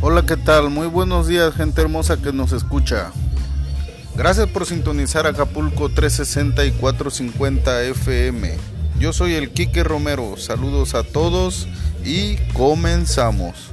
Hola, ¿qué tal? Muy buenos días, gente hermosa que nos escucha. Gracias por sintonizar Acapulco 360 y 450 FM. Yo soy el Quique Romero. Saludos a todos y comenzamos.